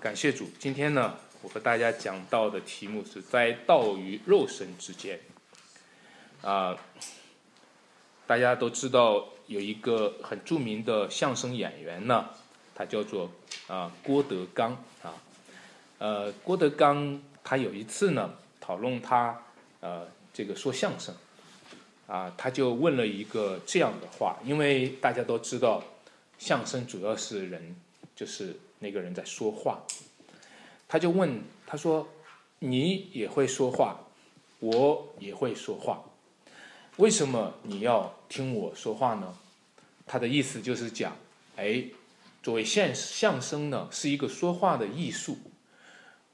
感谢主，今天呢，我和大家讲到的题目是在道与肉身之间。啊，大家都知道有一个很著名的相声演员呢，他叫做啊郭德纲啊。呃，郭德纲他有一次呢讨论他呃这个说相声，啊，他就问了一个这样的话，因为大家都知道相声主要是人就是。那个人在说话，他就问他说：“你也会说话，我也会说话，为什么你要听我说话呢？”他的意思就是讲，哎，作为相相声呢是一个说话的艺术，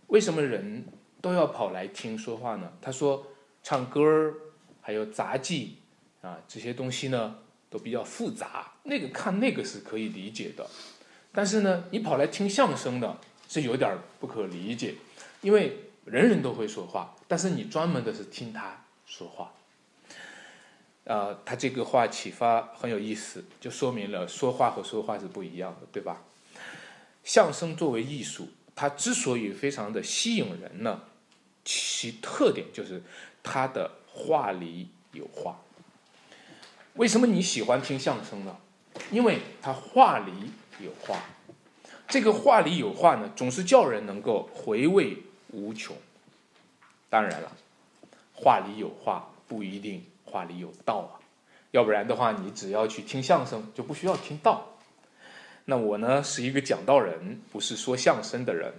为什么人都要跑来听说话呢？他说，唱歌儿还有杂技啊这些东西呢都比较复杂，那个看那个是可以理解的。但是呢，你跑来听相声的，是有点不可理解，因为人人都会说话，但是你专门的是听他说话。呃，他这个话启发很有意思，就说明了说话和说话是不一样的，对吧？相声作为艺术，它之所以非常的吸引人呢，其特点就是它的话里有话。为什么你喜欢听相声呢？因为它话里。有话，这个话里有话呢，总是叫人能够回味无穷。当然了，话里有话不一定话里有道啊，要不然的话，你只要去听相声就不需要听道。那我呢是一个讲道人，不是说相声的人，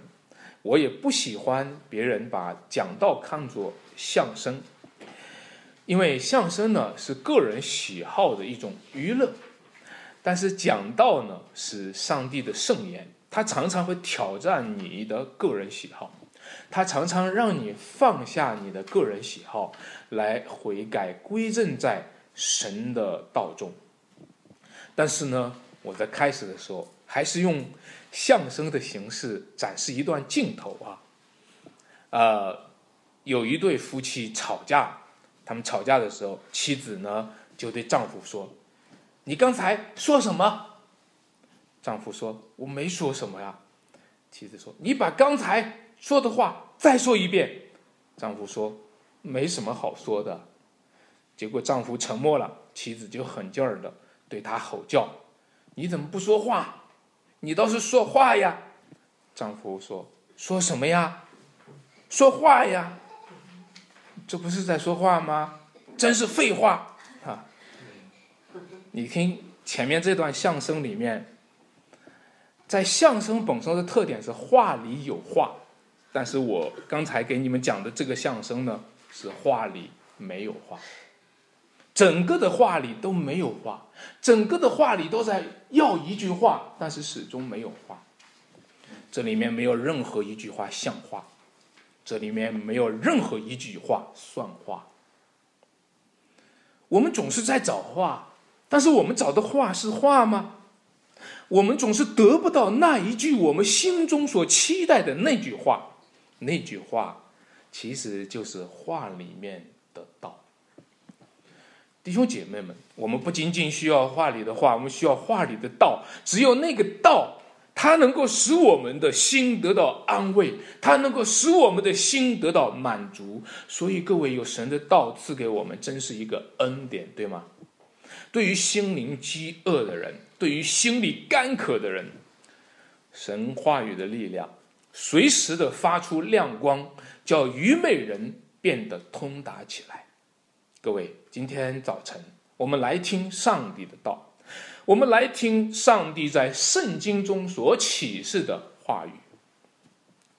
我也不喜欢别人把讲道看作相声，因为相声呢是个人喜好的一种娱乐。但是讲道呢是上帝的圣言，他常常会挑战你的个人喜好，他常常让你放下你的个人喜好，来悔改归正在神的道中。但是呢，我在开始的时候还是用相声的形式展示一段镜头啊，呃，有一对夫妻吵架，他们吵架的时候，妻子呢就对丈夫说。你刚才说什么？丈夫说：“我没说什么呀。”妻子说：“你把刚才说的话再说一遍。”丈夫说：“没什么好说的。”结果丈夫沉默了，妻子就狠劲儿的对他吼叫：“你怎么不说话？你倒是说话呀！”丈夫说：“说什么呀？说话呀！这不是在说话吗？真是废话！”你听前面这段相声里面，在相声本身的特点是话里有话，但是我刚才给你们讲的这个相声呢，是话里没有话，整个的话里都没有话，整个的话里都在要一句话，但是始终没有话，这里面没有任何一句话像话，这里面没有任何一句话算话，我们总是在找话。但是我们找的话是话吗？我们总是得不到那一句我们心中所期待的那句话，那句话其实就是话里面的道。弟兄姐妹们，我们不仅仅需要话里的话，我们需要话里的道。只有那个道，它能够使我们的心得到安慰，它能够使我们的心得到满足。所以，各位有神的道赐给我们，真是一个恩典，对吗？对于心灵饥饿的人，对于心里干渴的人，神话语的力量随时的发出亮光，叫愚昧人变得通达起来。各位，今天早晨我们来听上帝的道，我们来听上帝在圣经中所启示的话语。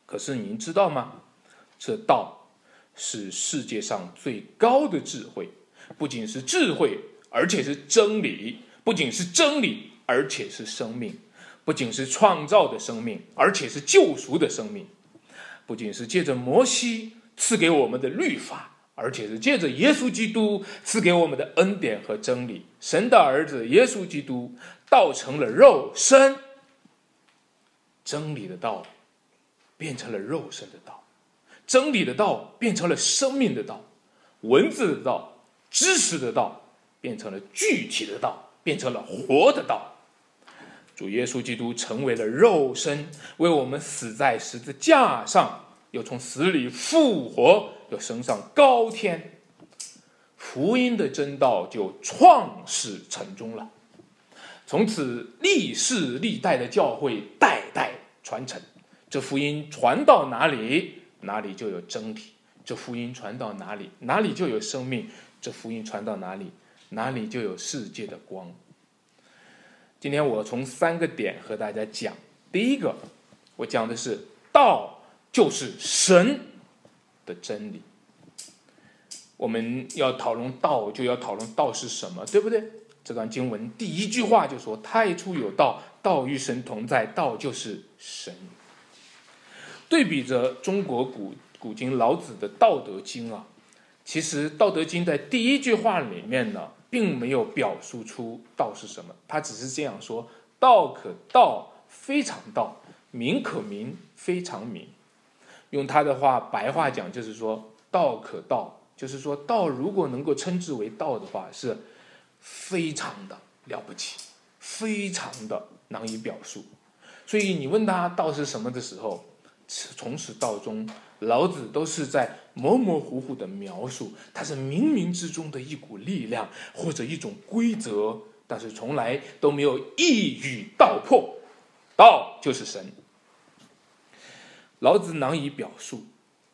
可是您知道吗？这道是世界上最高的智慧，不仅是智慧。而且是真理，不仅是真理，而且是生命；不仅是创造的生命，而且是救赎的生命；不仅是借着摩西赐给我们的律法，而且是借着耶稣基督赐给我们的恩典和真理。神的儿子耶稣基督道成了肉身，真理的道变成了肉身的道，真理的道变成了生命的道，文字的道，知识的道。变成了具体的道，变成了活的道。主耶稣基督成为了肉身，为我们死在十字架上，又从死里复活，又升上高天。福音的真道就创始成终了，从此历世历代的教会代代传承。这福音传到哪里，哪里就有真理；这福音传到哪里，哪里就有生命；这福音传到哪里，哪里就有世界的光。今天我从三个点和大家讲。第一个，我讲的是道就是神的真理。我们要讨论道，就要讨论道是什么，对不对？这段经文第一句话就说：“太初有道，道与神同在，道就是神。”对比着中国古古今老子的《道德经》啊，其实《道德经》在第一句话里面呢，并没有表述出道是什么，他只是这样说：“道可道，非常道；名可名，非常名。”用他的话白话讲，就是说：“道可道。”就是说道，如果能够称之为道的话，是非常的了不起，非常的难以表述。所以你问他道是什么的时候，从始到终，老子都是在模模糊糊的描述，它是冥冥之中的一股力量或者一种规则，但是从来都没有一语道破。道就是神，老子难以表述，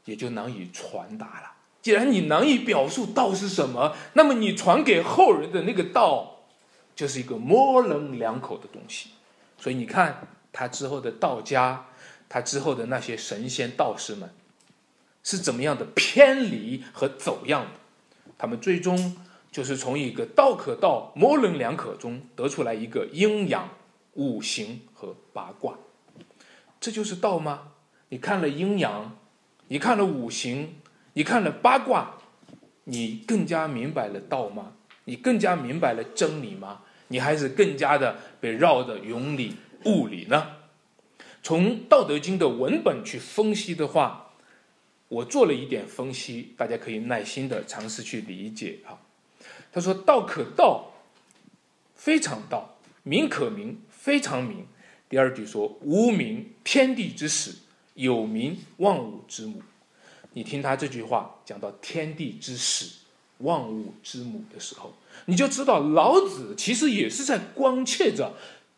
也就难以传达了。既然你难以表述道是什么，那么你传给后人的那个道，就是一个模棱两可的东西。所以你看他之后的道家，他之后的那些神仙道士们，是怎么样的偏离和走样的？他们最终就是从一个道可道、模棱两可中得出来一个阴阳、五行和八卦。这就是道吗？你看了阴阳，你看了五行。你看了八卦，你更加明白了道吗？你更加明白了真理吗？你还是更加的被绕的云里雾里呢？从《道德经》的文本去分析的话，我做了一点分析，大家可以耐心的尝试去理解啊。他说：“道可道，非常道；名可名，非常名。”第二句说：“无名，天地之始；有名，万物之母。”你听他这句话讲到天地之始、万物之母的时候，你就知道老子其实也是在关切着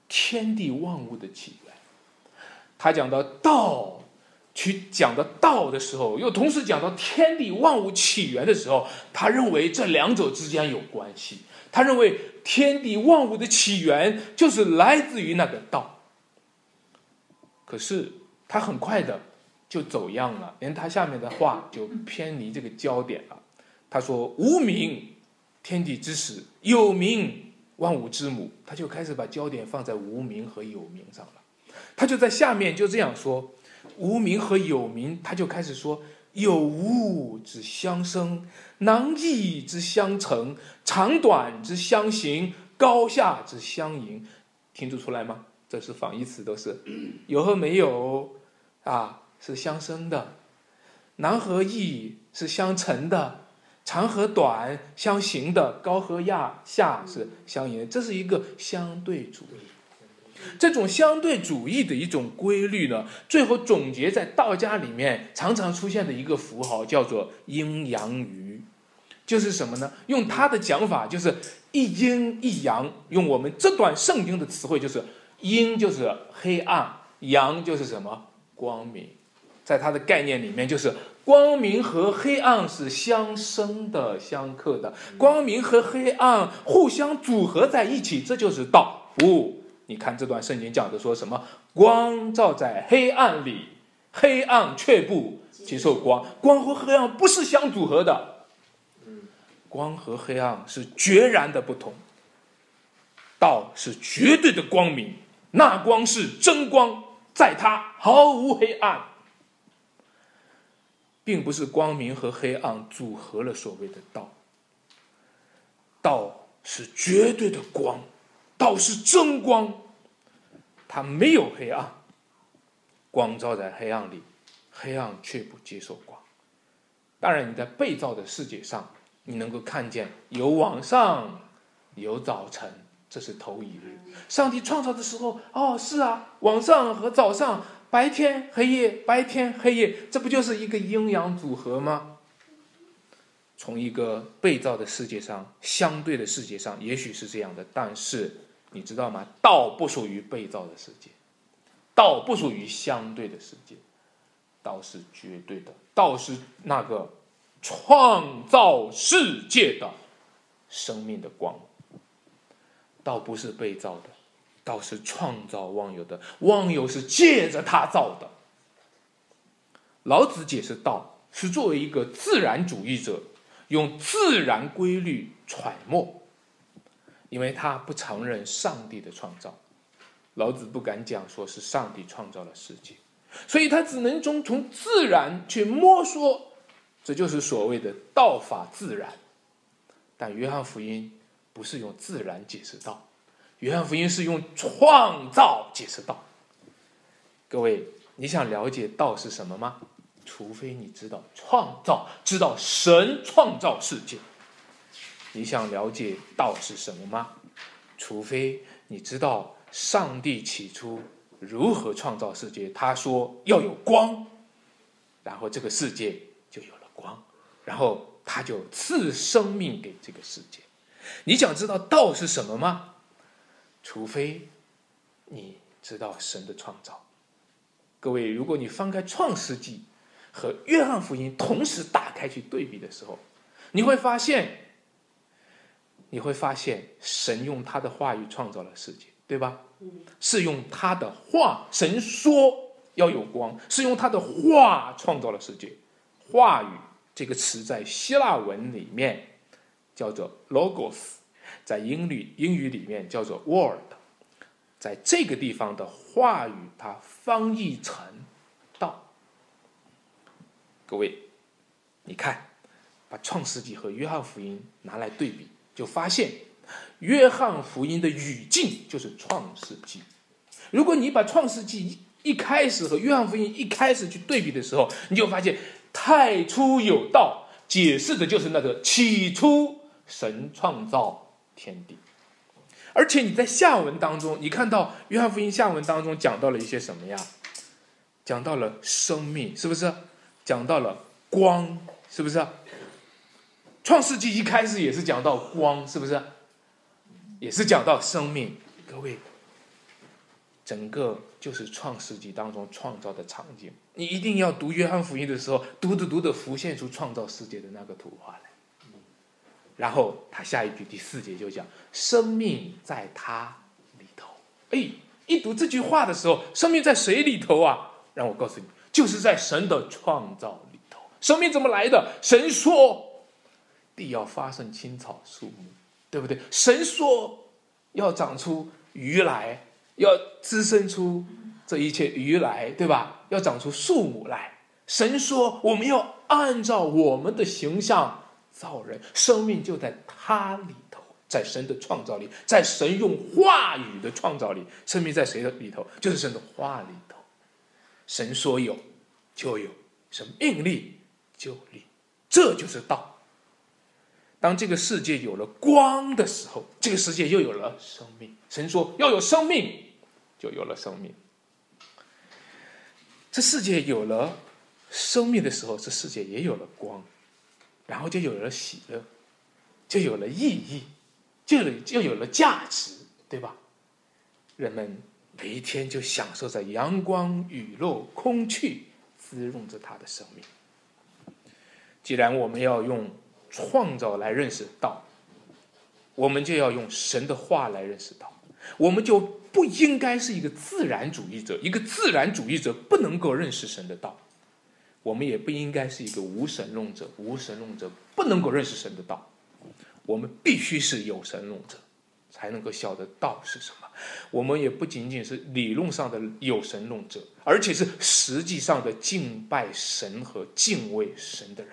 天地万物的起源。他讲到道，去讲到道的时候，又同时讲到天地万物起源的时候，他认为这两者之间有关系。他认为天地万物的起源就是来自于那个道。可是他很快的。就走样了，连他下面的话就偏离这个焦点了。他说：“无名，天地之始；有名，万物之母。”他就开始把焦点放在无名和有名上了。他就在下面就这样说：“无名和有名。”他就开始说：“有无之相生，难易之相成，长短之相形，高下之相迎。”听得出来吗？这是反义词，都是有和没有啊。是相生的，难和易是相成的，长和短相形的，高和亚下是相迎，这是一个相对主义。这种相对主义的一种规律呢，最后总结在道家里面常常出现的一个符号，叫做阴阳鱼，就是什么呢？用他的讲法，就是一阴一阳。用我们这段圣经的词汇，就是阴就是黑暗，阳就是什么光明。在他的概念里面，就是光明和黑暗是相生的、相克的，光明和黑暗互相组合在一起，这就是道。不，你看这段圣经讲的说什么？光照在黑暗里，黑暗却不接受光。光和黑暗不是相组合的，光和黑暗是决然的不同。道是绝对的光明，那光是真光，在它毫无黑暗。并不是光明和黑暗组合了所谓的道，道是绝对的光，道是真光，它没有黑暗，光照在黑暗里，黑暗却不接受光。当然，你在被造的世界上，你能够看见有晚上，有早晨，这是头一日。上帝创造的时候，哦，是啊，晚上和早上，白天黑夜，白天黑夜，这不就是一个阴阳组合吗？从一个被造的世界上，相对的世界上，也许是这样的，但是你知道吗？道不属于被造的世界，道不属于相对的世界，道是绝对的，道是那个创造世界的生命的光。道不是被造的，道是创造万有的，万有是借着他造的。老子解释道是作为一个自然主义者。用自然规律揣摩，因为他不承认上帝的创造，老子不敢讲说是上帝创造了世界，所以他只能从从自然去摸索，这就是所谓的道法自然。但约翰福音不是用自然解释道，约翰福音是用创造解释道。各位，你想了解道是什么吗？除非你知道创造，知道神创造世界，你想了解道是什么吗？除非你知道上帝起初如何创造世界，他说要有光，然后这个世界就有了光，然后他就赐生命给这个世界。你想知道道是什么吗？除非你知道神的创造。各位，如果你翻开创世纪。和约翰福音同时打开去对比的时候，你会发现，你会发现神用他的话语创造了世界，对吧？是用他的话，神说要有光，是用他的话创造了世界。话语这个词在希腊文里面叫做 logos，在英语英语里面叫做 word，在这个地方的话语它翻译成道。各位，你看，把《创世纪》和《约翰福音》拿来对比，就发现《约翰福音》的语境就是《创世纪》。如果你把《创世纪》一一开始和《约翰福音》一开始去对比的时候，你就发现“太初有道”解释的就是那个起初神创造天地。而且你在下文当中，你看到《约翰福音》下文当中讲到了一些什么呀？讲到了生命，是不是？讲到了光，是不是？创世纪一开始也是讲到光，是不是？也是讲到生命。各位，整个就是创世纪当中创造的场景。你一定要读约翰福音的时候，读着读着浮现出创造世界的那个图画来。然后他下一句第四节就讲：生命在他里头。哎，一读这句话的时候，生命在谁里头啊？让我告诉你。就是在神的创造里头，生命怎么来的？神说地要发生青草树木，对不对？神说要长出鱼来，要滋生出这一切鱼来，对吧？要长出树木来。神说我们要按照我们的形象造人，生命就在他里头，在神的创造里，在神用话语的创造里，生命在谁的里头？就是神的话里头。神说有，就有；神命令，就立。这就是道。当这个世界有了光的时候，这个世界又有了生命。神说要有生命，就有了生命。这世界有了生命的时候，这世界也有了光，然后就有了喜乐，就有了意义，就有就有了价值，对吧？人们。每一天就享受着阳光、雨露、空气滋润着他的生命。既然我们要用创造来认识道，我们就要用神的话来认识道。我们就不应该是一个自然主义者，一个自然主义者不能够认识神的道。我们也不应该是一个无神论者，无神论者不能够认识神的道。我们必须是有神论者。才能够晓得道是什么。我们也不仅仅是理论上的有神论者，而且是实际上的敬拜神和敬畏神的人，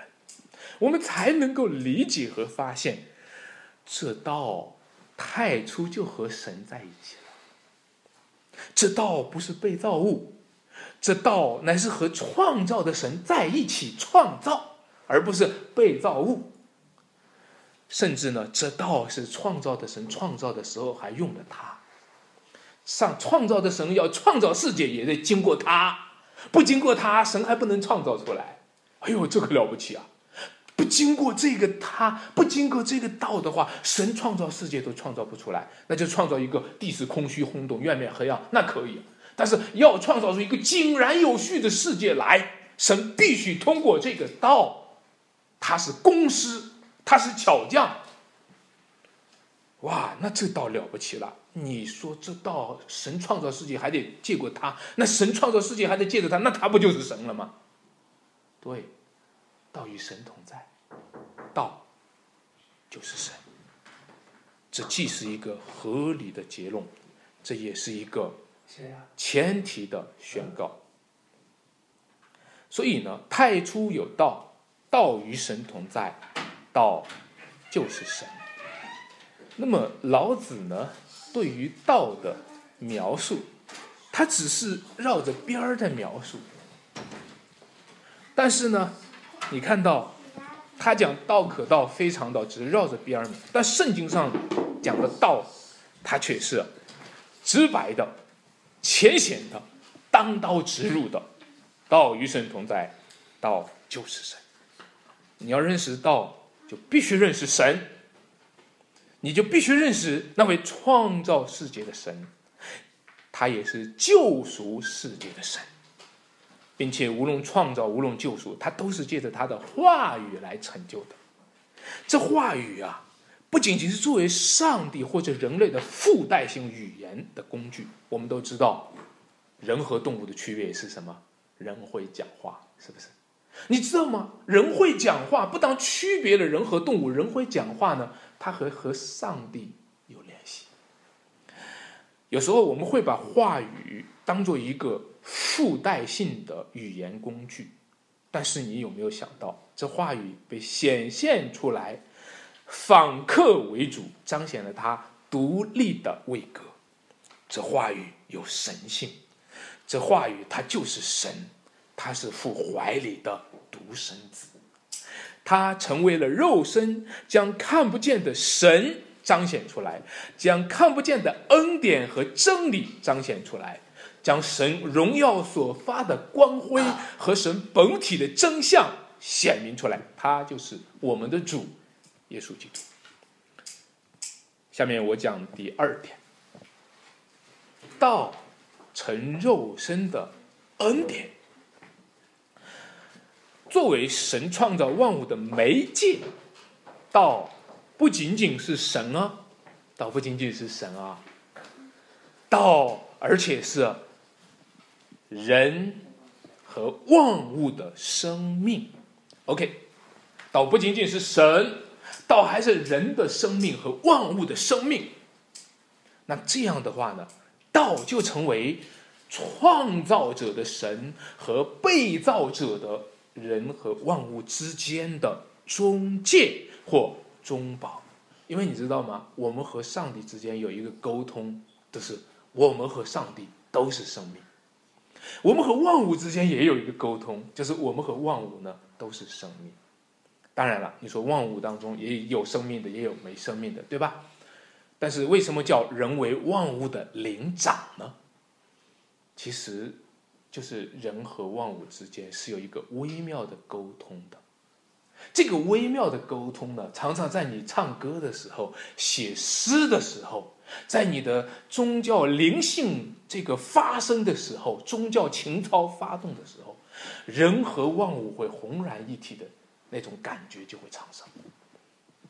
我们才能够理解和发现，这道太初就和神在一起了。这道不是被造物，这道乃是和创造的神在一起创造，而不是被造物。甚至呢，这道是创造的神创造的时候还用了它。上创造的神要创造世界，也得经过它，不经过它，神还不能创造出来。哎呦，这可了不起啊！不经过这个他，不经过这个道的话，神创造世界都创造不出来。那就创造一个地势空虚、轰动、月面黑暗，那可以。但是要创造出一个井然有序的世界来，神必须通过这个道，他是公师，他是巧匠。哇，那这道了不起了！你说这道神创造世界还得借过他，那神创造世界还得借着他，那他不就是神了吗？对，道与神同在，道就是神。这既是一个合理的结论，这也是一个前提的宣告。所以呢，太初有道，道与神同在，道就是神。那么老子呢，对于道的描述，他只是绕着边儿在描述。但是呢，你看到他讲道可道非常道，只是绕着边儿。但圣经上讲的道，它却是直白的、浅显的、当刀直入的。道与神同在，道就是神。你要认识道，就必须认识神。你就必须认识那位创造世界的神，他也是救赎世界的神，并且无论创造无论救赎，他都是借着他的话语来成就的。这话语啊，不仅仅是作为上帝或者人类的附带性语言的工具。我们都知道，人和动物的区别是什么？人会讲话，是不是？你知道吗？人会讲话，不当区别了人和动物，人会讲话呢？它和和上帝有联系。有时候我们会把话语当做一个附带性的语言工具，但是你有没有想到，这话语被显现出来，反客为主，彰显了它独立的位格。这话语有神性，这话语它就是神，它是父怀里的独生子。他成为了肉身，将看不见的神彰显出来，将看不见的恩典和真理彰显出来，将神荣耀所发的光辉和神本体的真相显明出来。他就是我们的主耶稣基督。下面我讲第二点，道成肉身的恩典。作为神创造万物的媒介，道不仅仅是神啊，道不仅仅是神啊，道而且是人和万物的生命。OK，道不仅仅是神，道还是人的生命和万物的生命。那这样的话呢，道就成为创造者的神和被造者的。人和万物之间的中介或中保，因为你知道吗？我们和上帝之间有一个沟通，就是我们和上帝都是生命；我们和万物之间也有一个沟通，就是我们和万物呢都是生命。当然了，你说万物当中也有生命的，也有没生命的，对吧？但是为什么叫人为万物的灵长呢？其实。就是人和万物之间是有一个微妙的沟通的，这个微妙的沟通呢，常常在你唱歌的时候、写诗的时候，在你的宗教灵性这个发生的时候、宗教情操发动的时候，人和万物会浑然一体的那种感觉就会产生。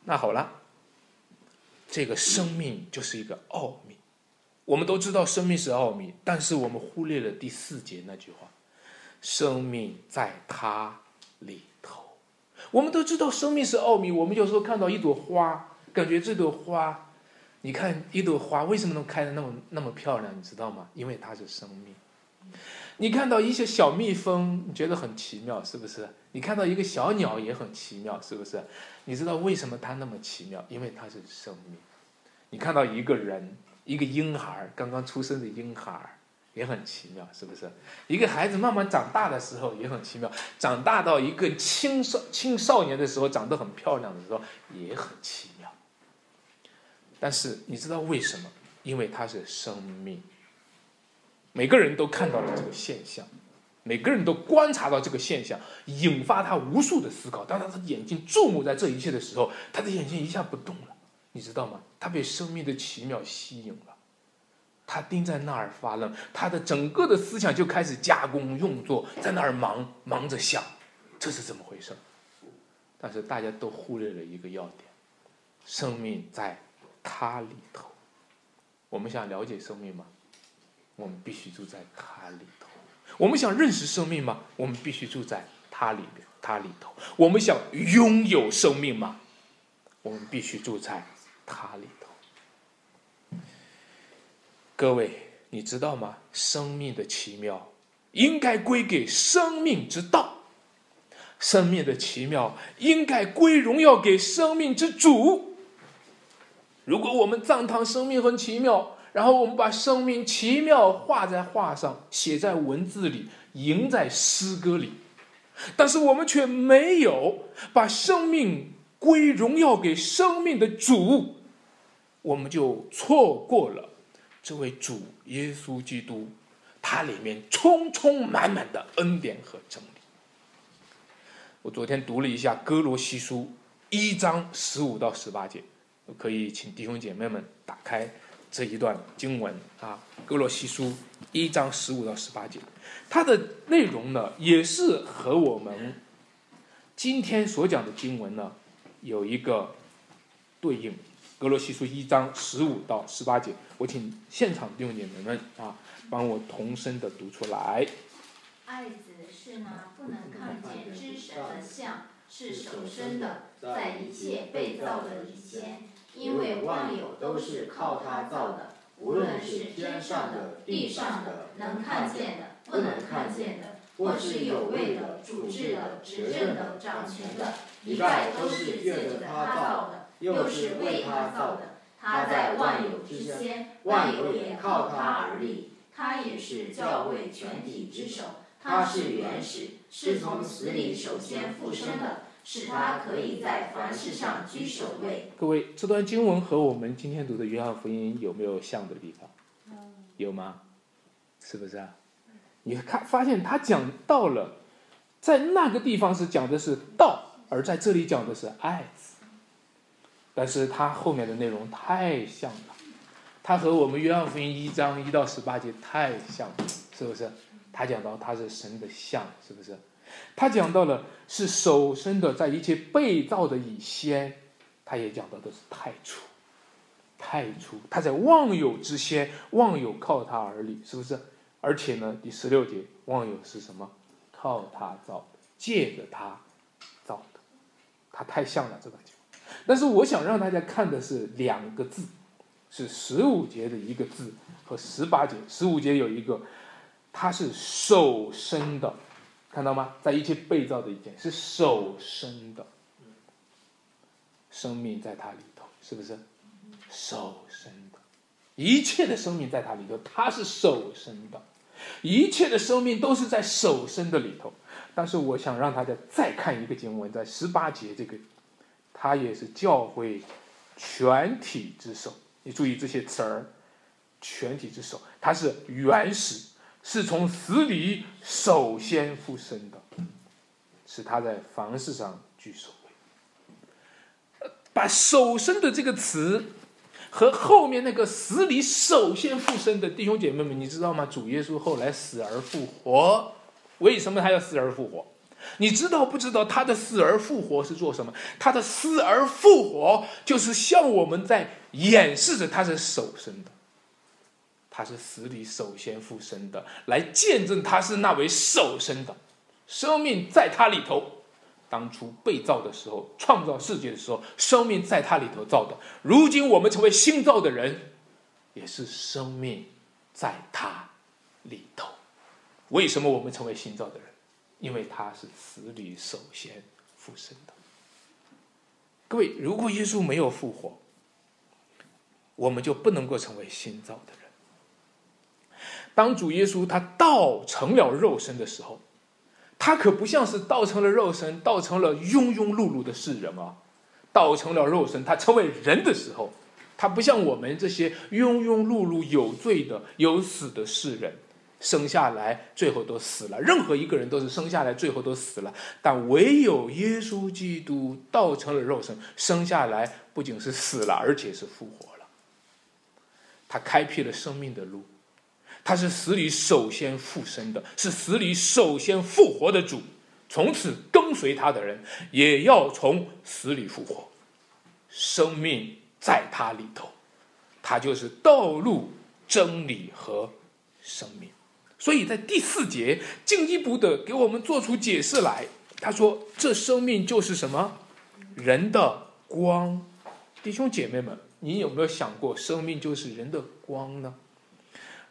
那好了，这个生命就是一个奥秘。我们都知道生命是奥秘，但是我们忽略了第四节那句话：“生命在它里头。”我们都知道生命是奥秘。我们有时候看到一朵花，感觉这朵花，你看一朵花为什么能开的那么那么漂亮？你知道吗？因为它是生命。你看到一些小蜜蜂，你觉得很奇妙，是不是？你看到一个小鸟也很奇妙，是不是？你知道为什么它那么奇妙？因为它是生命。你看到一个人。一个婴孩刚刚出生的婴孩也很奇妙，是不是？一个孩子慢慢长大的时候也很奇妙，长大到一个青少青少年的时候长得很漂亮的时候也很奇妙。但是你知道为什么？因为它是生命。每个人都看到了这个现象，每个人都观察到这个现象，引发他无数的思考。当他的眼睛注目在这一切的时候，他的眼睛一下不动了，你知道吗？他被生命的奇妙吸引了，他盯在那儿发愣，他的整个的思想就开始加工用作，在那儿忙忙着想，这是怎么回事？但是大家都忽略了一个要点：生命在它里头。我们想了解生命吗？我们必须住在它里头。我们想认识生命吗？我们必须住在它里边，它里头。我们想拥有生命吗？我们必须住在它里头。各位，你知道吗？生命的奇妙应该归给生命之道。生命的奇妙应该归荣耀给生命之主。如果我们赞叹生命很奇妙，然后我们把生命奇妙画在画上，写在文字里，吟在诗歌里，但是我们却没有把生命归荣耀给生命的主，我们就错过了这位主耶稣基督，他里面充充满满的恩典和真理。我昨天读了一下《哥罗西书》一章十五到十八节，可以请弟兄姐妹们打开这一段经文啊，《哥罗西书》一章十五到十八节，它的内容呢也是和我们今天所讲的经文呢有一个对应，《哥罗西书》一章十五到十八节，我请现场弟兄姐妹们啊帮我同声的读出来。爱子是那不能看见之神的像，是首生的，在一切被造的以前，因为万有都是靠他造的，无论是天上的、地上的，能看见的、不能看见的，或是有位的、主治的、执政的、掌权的，一概都是借着他造的，又是为他造的。他在万有之先，万有也靠他而立，他也是教会全体之首。他是原始，是从死里首先复生的，使他可以在凡事上居首位。各位，这段经文和我们今天读的约翰福音有没有像的地方？有吗？是不是啊？你看，发现他讲到了，在那个地方是讲的是道，而在这里讲的是爱。但是他后面的内容太像了，他和我们约翰福音一章一到十八节太像了，是不是？他讲到他是神的像，是不是？他讲到了是手生的，在一切被造的以先，他也讲到的是太初，太初，他在忘有之先，忘有靠他而立，是不是？而且呢，第十六节，忘有是什么？靠他造的，借着他造的，他太像了这个经。但是我想让大家看的是两个字，是十五节的一个字和十八节，十五节有一个。他是手生的，看到吗？在一切被造的一件是手生的，生命在它里头，是不是？手生的，一切的生命在它里头，它是手生的，一切的生命都是在手生的里头。但是我想让大家再看一个经文，在十八节这个，他也是教会全体之首。你注意这些词儿，全体之首，它是原始。是从死里首先复生的，是他在凡事上居首位。把“首生”的这个词和后面那个死里首先复生的弟兄姐妹们，你知道吗？主耶稣后来死而复活，为什么他要死而复活？你知道不知道他的死而复活是做什么？他的死而复活就是向我们在演示着他是首生的。他是死里首先复生的，来见证他是那位首生的，生命在他里头。当初被造的时候，创造世界的时候，生命在他里头造的。如今我们成为新造的人，也是生命在他里头。为什么我们成为新造的人？因为他是死里首先复生的。各位，如果耶稣没有复活，我们就不能够成为新造的人。当主耶稣他道成了肉身的时候，他可不像是道成了肉身，道成了庸庸碌碌的世人啊！道成了肉身，他成为人的时候，他不像我们这些庸庸碌碌、有罪的、有死的世人，生下来最后都死了。任何一个人都是生下来最后都死了，但唯有耶稣基督道成了肉身，生下来不仅是死了，而且是复活了。他开辟了生命的路，他是死里首先复生的，是死里首先复活的主。从此跟随他的人也要从死里复活，生命在他里头，他就是道路、真理和生命。所以在第四节进一步的给我们做出解释来，他说：“这生命就是什么？人的光。”弟兄姐妹们，你有没有想过，生命就是人的光呢？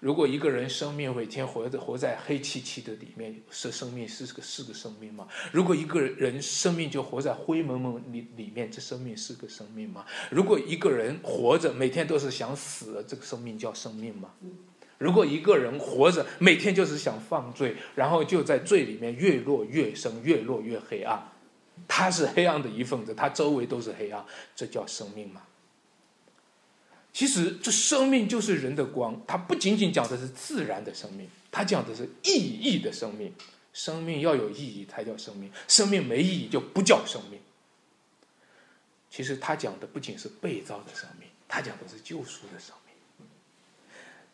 如果一个人生命每天活在活在黑漆漆的里面，是生命是个是个生命吗？如果一个人生命就活在灰蒙蒙里里面，这生命是个生命吗？如果一个人活着每天都是想死，这个生命叫生命吗？如果一个人活着每天就是想犯罪，然后就在罪里面越落越深，越落越黑暗，他是黑暗的一份子，他周围都是黑暗，这叫生命吗？其实，这生命就是人的光。它不仅仅讲的是自然的生命，它讲的是意义的生命。生命要有意义才叫生命，生命没意义就不叫生命。其实，他讲的不仅是被造的生命，他讲的是救赎的生命。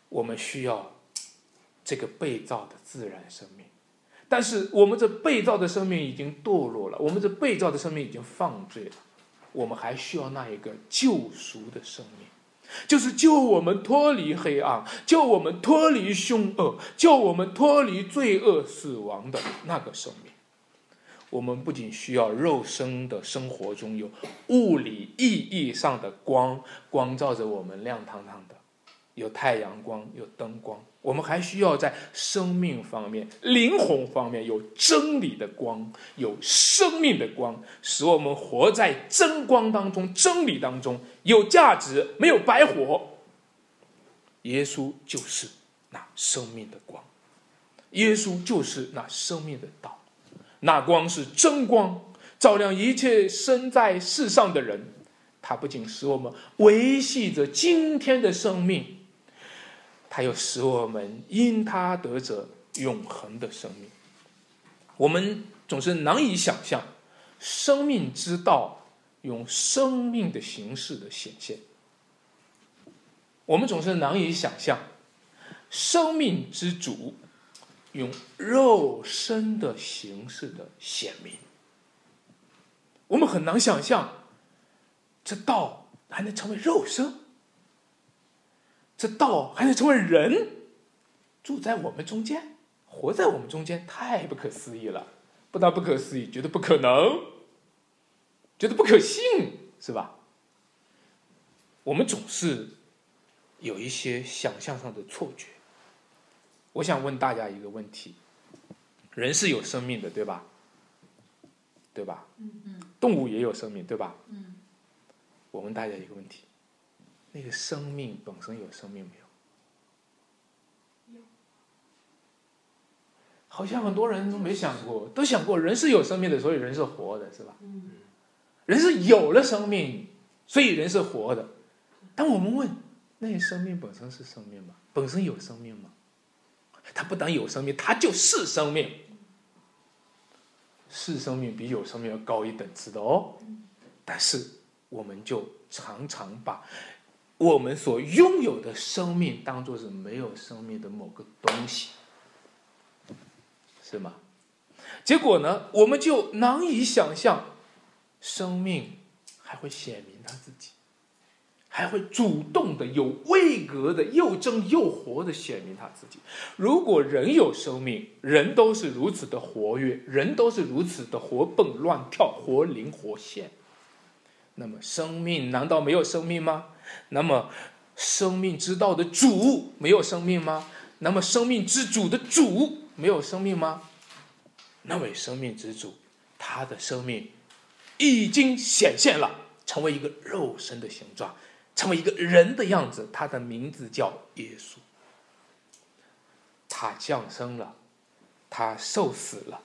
我们需要这个被造的自然生命，但是我们这被造的生命已经堕落了，我们这被造的生命已经犯罪了，我们还需要那一个救赎的生命。就是救我们脱离黑暗，救我们脱离凶恶，救我们脱离罪恶死亡的那个生命。我们不仅需要肉身的生活中有物理意义上的光，光照着我们亮堂堂的。有太阳光，有灯光，我们还需要在生命方面、灵魂方面有真理的光，有生命的光，使我们活在真光当中、真理当中，有价值，没有白活。耶稣就是那生命的光，耶稣就是那生命的道，那光是真光，照亮一切生在世上的人。它不仅使我们维系着今天的生命。它又使我们因它得着永恒的生命。我们总是难以想象，生命之道用生命的形式的显现。我们总是难以想象，生命之主用肉身的形式的显明。我们很难想象，这道还能成为肉身。这道还能成为人，住在我们中间，活在我们中间，太不可思议了！不但不可思议，觉得不可能，觉得不可信，是吧？我们总是有一些想象上的错觉。我想问大家一个问题：人是有生命的，对吧？对吧？嗯嗯。动物也有生命，对吧？嗯。我问大家一个问题。那个生命本身有生命没有？有。好像很多人都没想过，都想过人是有生命的，所以人是活的，是吧？嗯。人是有了生命，所以人是活的。但我们问，那生命本身是生命吗？本身有生命吗？它不但有生命，它就是生命。是生命比有生命要高一等次的哦。但是我们就常常把。我们所拥有的生命，当做是没有生命的某个东西，是吗？结果呢，我们就难以想象，生命还会显明他自己，还会主动的、有位格的、又正又活的显明他自己。如果人有生命，人都是如此的活跃，人都是如此的活蹦乱跳、活灵活现，那么生命难道没有生命吗？那么，生命之道的主没有生命吗？那么，生命之主的主没有生命吗？那位生命之主，他的生命已经显现了，成为一个肉身的形状，成为一个人的样子。他的名字叫耶稣。他降生了，他受死了，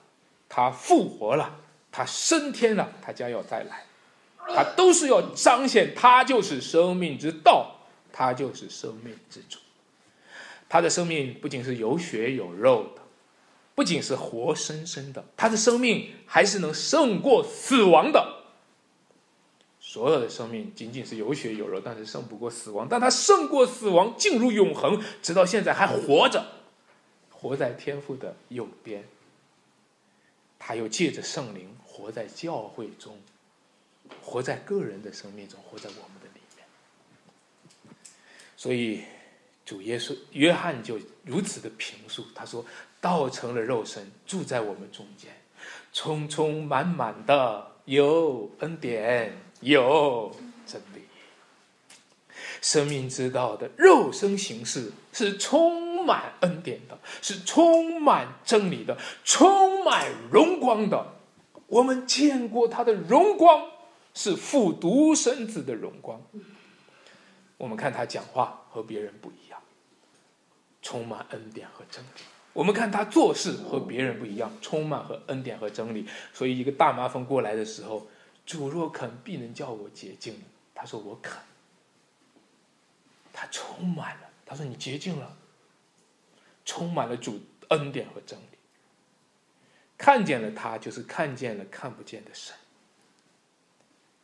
他复活了，他升天了，他将要再来。他都是要彰显他就是生命之道，他就是生命之主。他的生命不仅是有血有肉的，不仅是活生生的，他的生命还是能胜过死亡的。所有的生命仅仅是有血有肉，但是胜不过死亡。但他胜过死亡，进入永恒，直到现在还活着，活在天父的右边。他又借着圣灵活在教会中，活在个人的生命中，活在我们的里面。所以，主耶稣约翰就如此的评述，他说：“道成了肉身，住在我们中间，充充满满的有恩典。”有真理，生命之道的肉身形式是充满恩典的，是充满真理的，充满荣光的。我们见过他的荣光，是复独生子的荣光。我们看他讲话和别人不一样，充满恩典和真理。我们看他做事和别人不一样，充满和恩典和真理。所以，一个大麻风过来的时候。主若肯，必能叫我洁净。他说：“我肯。”他充满了。他说：“你洁净了，充满了主恩典和真理。看见了他，就是看见了看不见的神。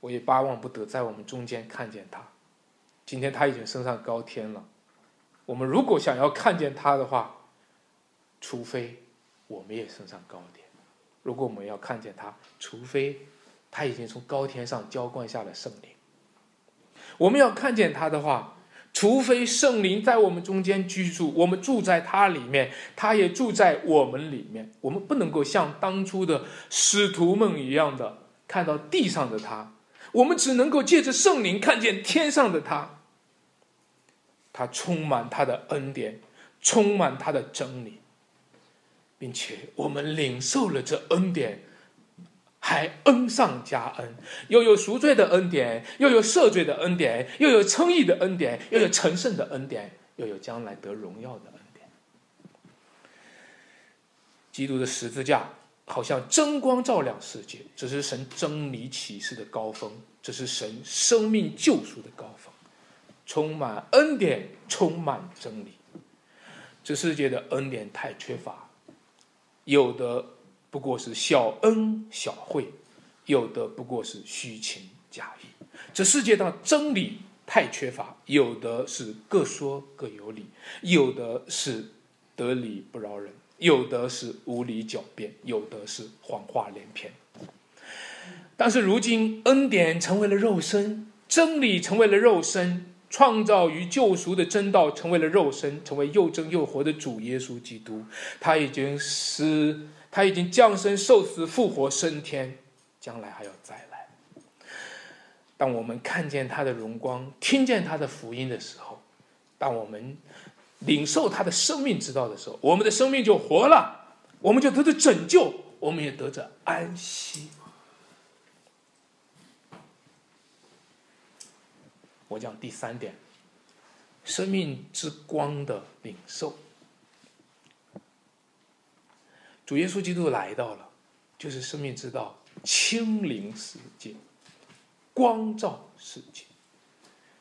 我也巴望不得在我们中间看见他。今天他已经升上高天了。我们如果想要看见他的话，除非我们也升上高天。如果我们要看见他，除非……他已经从高天上浇灌下了圣灵。我们要看见他的话，除非圣灵在我们中间居住，我们住在他里面，他也住在我们里面。我们不能够像当初的使徒们一样的看到地上的他，我们只能够借着圣灵看见天上的他。他充满他的恩典，充满他的真理，并且我们领受了这恩典。还恩上加恩，又有赎罪的恩典，又有赦罪的恩典，又有称义的恩典，又有成圣的恩典，又有将来得荣耀的恩典。基督的十字架好像真光照亮世界，这是神真理启示的高峰，这是神生命救赎的高峰，充满恩典，充满真理。这世界的恩典太缺乏，有的。不过是小恩小惠，有的不过是虚情假意。这世界上真理太缺乏，有的是各说各有理，有的是得理不饶人，有的是无理狡辩，有的是谎话连篇。但是如今恩典成为了肉身，真理成为了肉身，创造与救赎的真道成为了肉身，成为又真又活的主耶稣基督，他已经是。他已经降生、受死、复活、升天，将来还要再来。当我们看见他的荣光，听见他的福音的时候，当我们领受他的生命之道的时候，我们的生命就活了，我们就得着拯救，我们也得着安息。我讲第三点，生命之光的领受。主耶稣基督来到了，就是生命之道，清灵世界，光照世界。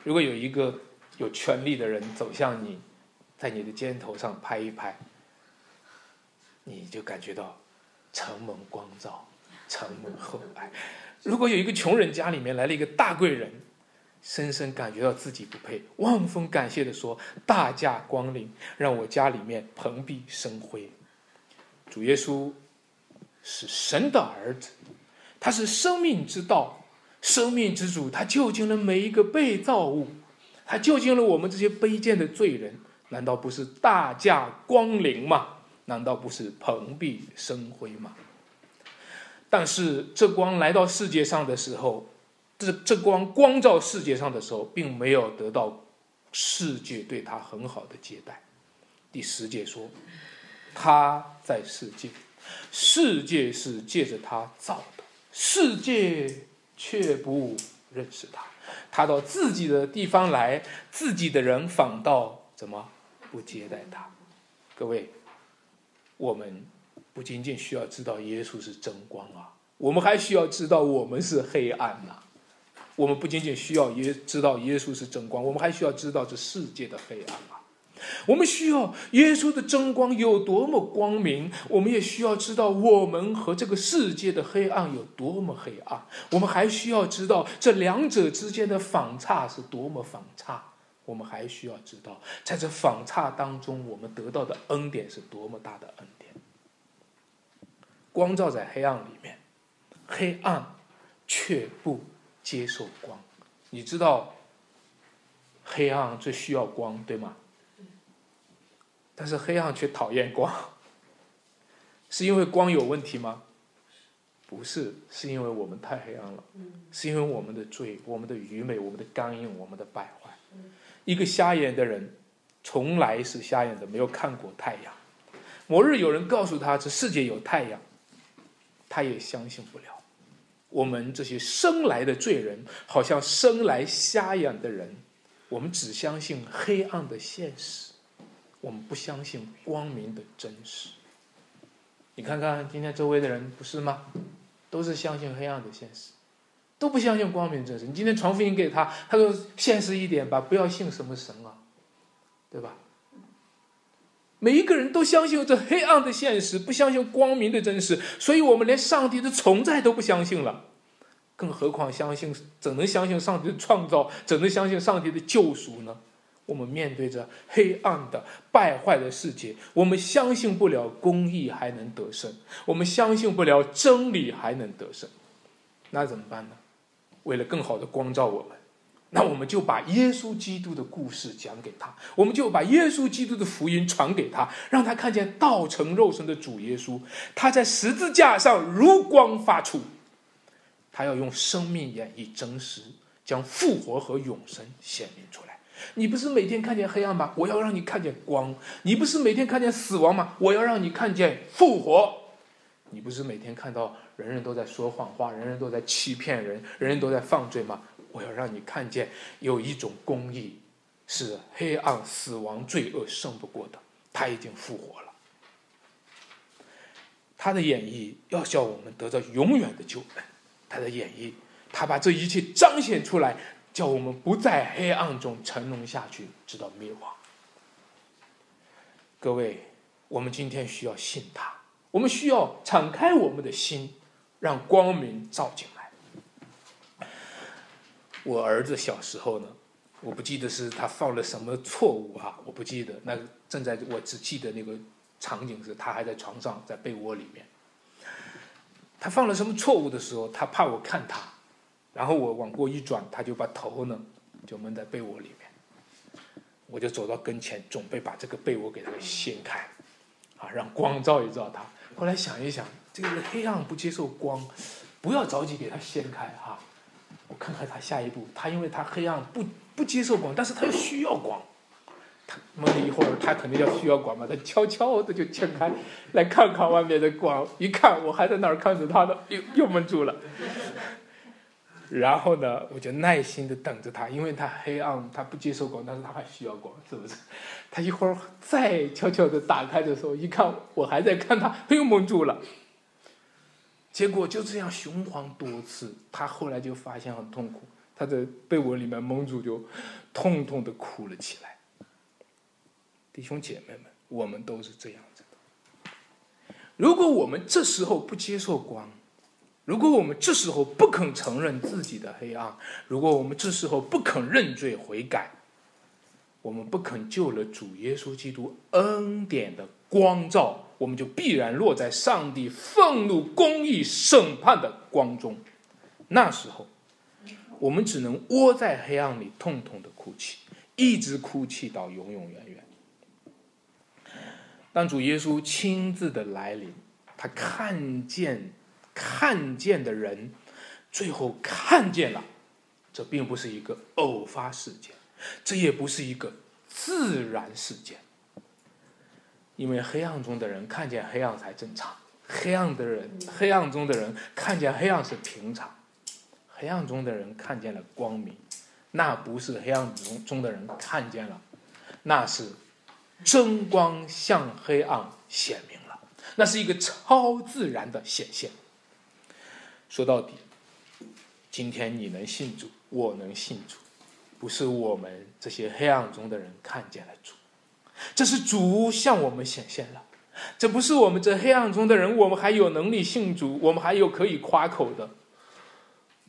如果有一个有权力的人走向你，在你的肩头上拍一拍，你就感觉到承蒙光照，承蒙厚爱。如果有一个穷人家里面来了一个大贵人，深深感觉到自己不配，万分感谢的说：“大驾光临，让我家里面蓬荜生辉。”主耶稣是神的儿子，他是生命之道、生命之主，他救尽了每一个被造物，他救尽了我们这些卑贱的罪人，难道不是大驾光临吗？难道不是蓬荜生辉吗？但是这光来到世界上的时候，这这光光照世界上的时候，并没有得到世界对他很好的接待。第十节说。他在世界，世界是借着他造的，世界却不认识他。他到自己的地方来，自己的人反倒怎么不接待他？各位，我们不仅仅需要知道耶稣是真光啊，我们还需要知道我们是黑暗呐。我们不仅仅需要耶知道耶稣是真光，我们还需要知道这世界的黑暗啊。我们需要耶稣的真光有多么光明，我们也需要知道我们和这个世界的黑暗有多么黑暗。我们还需要知道这两者之间的反差是多么反差。我们还需要知道，在这反差当中，我们得到的恩典是多么大的恩典。光照在黑暗里面，黑暗却不接受光。你知道，黑暗最需要光，对吗？但是黑暗却讨厌光，是因为光有问题吗？不是，是因为我们太黑暗了，是因为我们的罪、我们的愚昧、我们的刚硬、我们的败坏。一个瞎眼的人，从来是瞎眼的，没有看过太阳。某日有人告诉他这世界有太阳，他也相信不了。我们这些生来的罪人，好像生来瞎眼的人，我们只相信黑暗的现实。我们不相信光明的真实。你看看今天周围的人，不是吗？都是相信黑暗的现实，都不相信光明真实。你今天传福音给他，他说现实一点吧，不要信什么神啊，对吧？每一个人都相信这黑暗的现实，不相信光明的真实，所以我们连上帝的存在都不相信了，更何况相信？怎能相信上帝的创造？怎能相信上帝的救赎呢？我们面对着黑暗的败坏的世界，我们相信不了公义还能得胜，我们相信不了真理还能得胜，那怎么办呢？为了更好的光照我们，那我们就把耶稣基督的故事讲给他，我们就把耶稣基督的福音传给他，让他看见道成肉身的主耶稣，他在十字架上如光发出，他要用生命演绎真实，将复活和永生显明出来。你不是每天看见黑暗吗？我要让你看见光。你不是每天看见死亡吗？我要让你看见复活。你不是每天看到人人都在说谎话，人人都在欺骗人，人人都在犯罪吗？我要让你看见有一种公义，是黑暗、死亡、罪恶胜不过的。他已经复活了。他的演绎要叫我们得到永远的救恩。他的演绎，他把这一切彰显出来。叫我们不在黑暗中沉沦下去，直到灭亡。各位，我们今天需要信他，我们需要敞开我们的心，让光明照进来。我儿子小时候呢，我不记得是他犯了什么错误哈，我不记得。那正在我只记得那个场景是他还在床上，在被窝里面。他犯了什么错误的时候，他怕我看他。然后我往过一转，他就把头呢就蒙在被窝里面，我就走到跟前，准备把这个被窝给他掀开，啊，让光照一照他。后来想一想，这个黑暗不接受光，不要着急给他掀开哈。我看看他下一步，他因为他黑暗不不接受光，但是他又需要光，他蒙了一会儿，他肯定要需要光嘛，他悄悄的就掀开来看看外面的光，一看我还在那儿看着他呢，又又蒙住了。然后呢，我就耐心的等着他，因为他黑暗，他不接受光，但是他还需要光，是不是？他一会儿再悄悄的打开的时候，一看我还在看他，他又蒙住了。结果就这样循环多次，他后来就发现很痛苦，他在被窝里面蒙住，就痛痛的哭了起来。弟兄姐妹们，我们都是这样子的。如果我们这时候不接受光，如果我们这时候不肯承认自己的黑暗，如果我们这时候不肯认罪悔改，我们不肯救了主耶稣基督恩典的光照，我们就必然落在上帝愤怒、公义、审判的光中。那时候，我们只能窝在黑暗里痛痛的哭泣，一直哭泣到永永远远。当主耶稣亲自的来临，他看见。看见的人，最后看见了，这并不是一个偶发事件，这也不是一个自然事件。因为黑暗中的人看见黑暗才正常，黑暗的人，黑暗中的人看见黑暗是平常，黑暗中的人看见了光明，那不是黑暗中中的人看见了，那是真光向黑暗显明了，那是一个超自然的显现。说到底，今天你能信主，我能信主，不是我们这些黑暗中的人看见了主，这是主向我们显现了。这不是我们这黑暗中的人，我们还有能力信主，我们还有可以夸口的。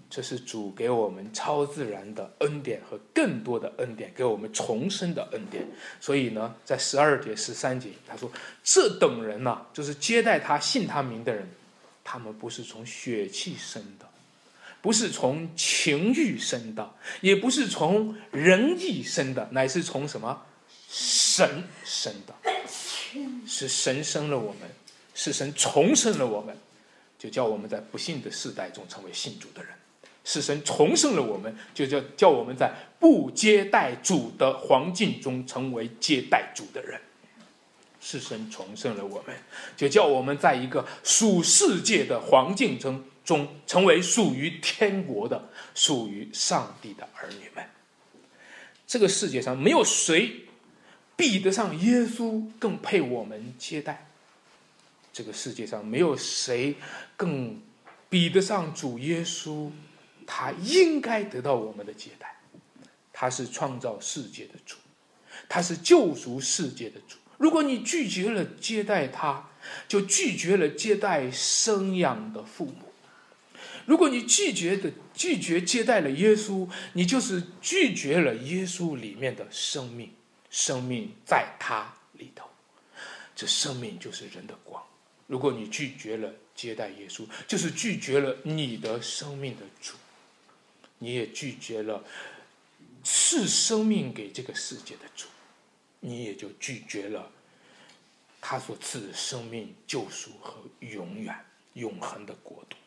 这是主给我们超自然的恩典和更多的恩典，给我们重生的恩典。所以呢，在十二节、十三节，他说：“这等人呐，就是接待他、信他名的人，他们不是从血气生的，不是从情欲生的，也不是从人意生的，乃是从什么神生的。是神生了我们，是神重生了我们，就叫我们在不幸的世代中成为信主的人。”是神重生了我们，就叫叫我们在不接待主的环境中成为接待主的人。是神重生了我们，就叫我们在一个属世界的环境中中成为属于天国的、属于上帝的儿女们。这个世界上没有谁比得上耶稣更配我们接待。这个世界上没有谁更比得上主耶稣。他应该得到我们的接待，他是创造世界的主，他是救赎世界的主。如果你拒绝了接待他，就拒绝了接待生养的父母；如果你拒绝的拒绝接待了耶稣，你就是拒绝了耶稣里面的生命。生命在他里头，这生命就是人的光。如果你拒绝了接待耶稣，就是拒绝了你的生命的主。你也拒绝了赐生命给这个世界的主，你也就拒绝了他所赐的生命、救赎和永远、永恒的国度。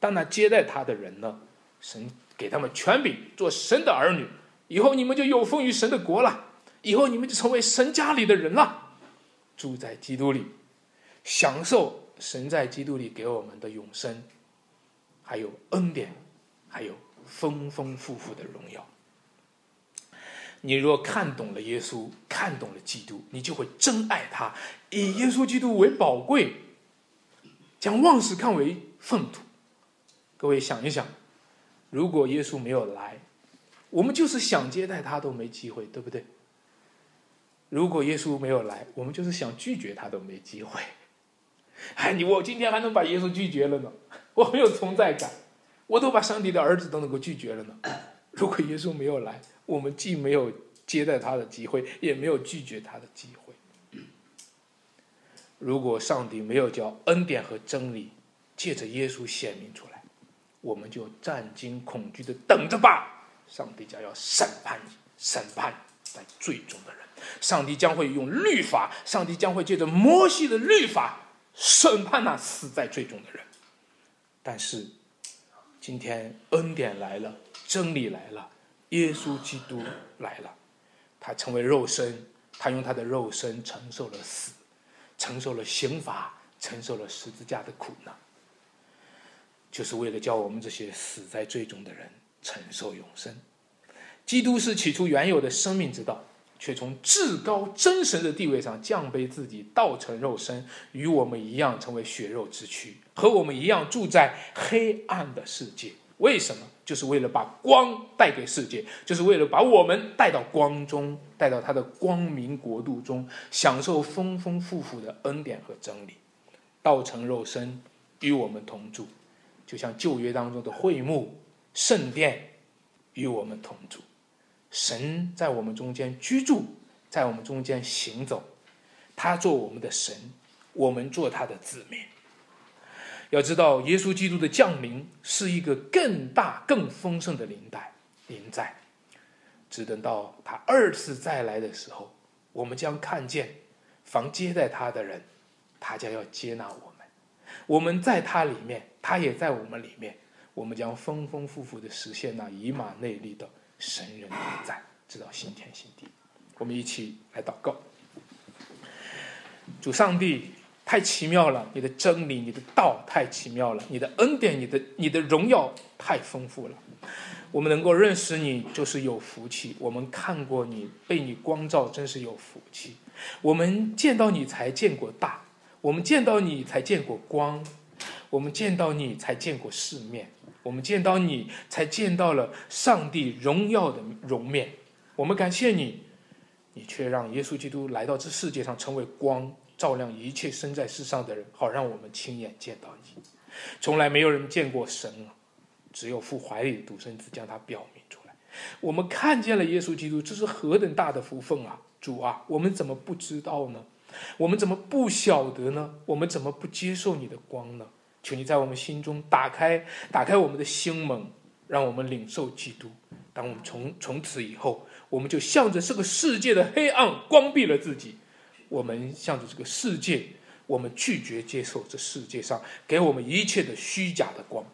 当那接待他的人呢，神给他们权柄做神的儿女，以后你们就有封于神的国了，以后你们就成为神家里的人了，住在基督里，享受神在基督里给我们的永生，还有恩典，还有。丰丰富富的荣耀。你若看懂了耶稣，看懂了基督，你就会真爱他，以耶稣基督为宝贵，将万事看为粪土。各位想一想，如果耶稣没有来，我们就是想接待他都没机会，对不对？如果耶稣没有来，我们就是想拒绝他都没机会。哎，你我今天还能把耶稣拒绝了呢？我很有存在感。我都把上帝的儿子都能够拒绝了呢。如果耶稣没有来，我们既没有接待他的机会，也没有拒绝他的机会。如果上帝没有叫恩典和真理借着耶稣显明出来，我们就战惊恐惧的等着吧。上帝将要审判你审判在最终的人。上帝将会用律法，上帝将会借着摩西的律法审判那死在最终的人。但是。今天恩典来了，真理来了，耶稣基督来了，他成为肉身，他用他的肉身承受了死，承受了刑罚，承受了十字架的苦难，就是为了叫我们这些死在最终的人承受永生。基督是起初原有的生命之道，却从至高真神的地位上降卑自己，道成肉身，与我们一样成为血肉之躯。和我们一样住在黑暗的世界，为什么？就是为了把光带给世界，就是为了把我们带到光中，带到他的光明国度中，享受丰丰富富的恩典和真理。道成肉身，与我们同住，就像旧约当中的会幕、圣殿，与我们同住。神在我们中间居住，在我们中间行走，他做我们的神，我们做他的子民。要知道，耶稣基督的降临是一个更大、更丰盛的临在，临在。只等到他二次再来的时候，我们将看见，凡接待他的人，他将要接纳我们。我们在他里面，他也在我们里面。我们将丰丰富富的实现那以马内利的神人同在，直到新天新地。我们一起来祷告，主上帝。太奇妙了，你的真理，你的道太奇妙了，你的恩典，你的你的荣耀太丰富了。我们能够认识你，就是有福气。我们看过你，被你光照，真是有福气。我们见到你才见过大，我们见到你才见过光，我们见到你才见过世面。我们见到你，才见到了上帝荣耀的容面。我们感谢你，你却让耶稣基督来到这世界上，成为光，照亮一切生在世上的人，好让我们亲眼见到你。从来没有人见过神啊，只有父怀里的独生子将他表明出来。我们看见了耶稣基督，这是何等大的福分啊！主啊，我们怎么不知道呢？我们怎么不晓得呢？我们怎么不接受你的光呢？求你在我们心中打开，打开我们的心门，让我们领受基督。当我们从从此以后，我们就向着这个世界的黑暗关闭了自己。我们向着这个世界，我们拒绝接受这世界上给我们一切的虚假的光。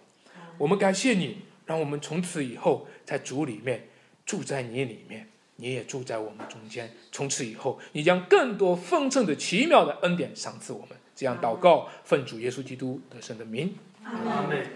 我们感谢你，让我们从此以后在主里面住在你里面。你也住在我们中间，从此以后，你将更多丰盛的奇妙的恩典赏赐我们。这样祷告，奉主耶稣基督的圣的名，阿门。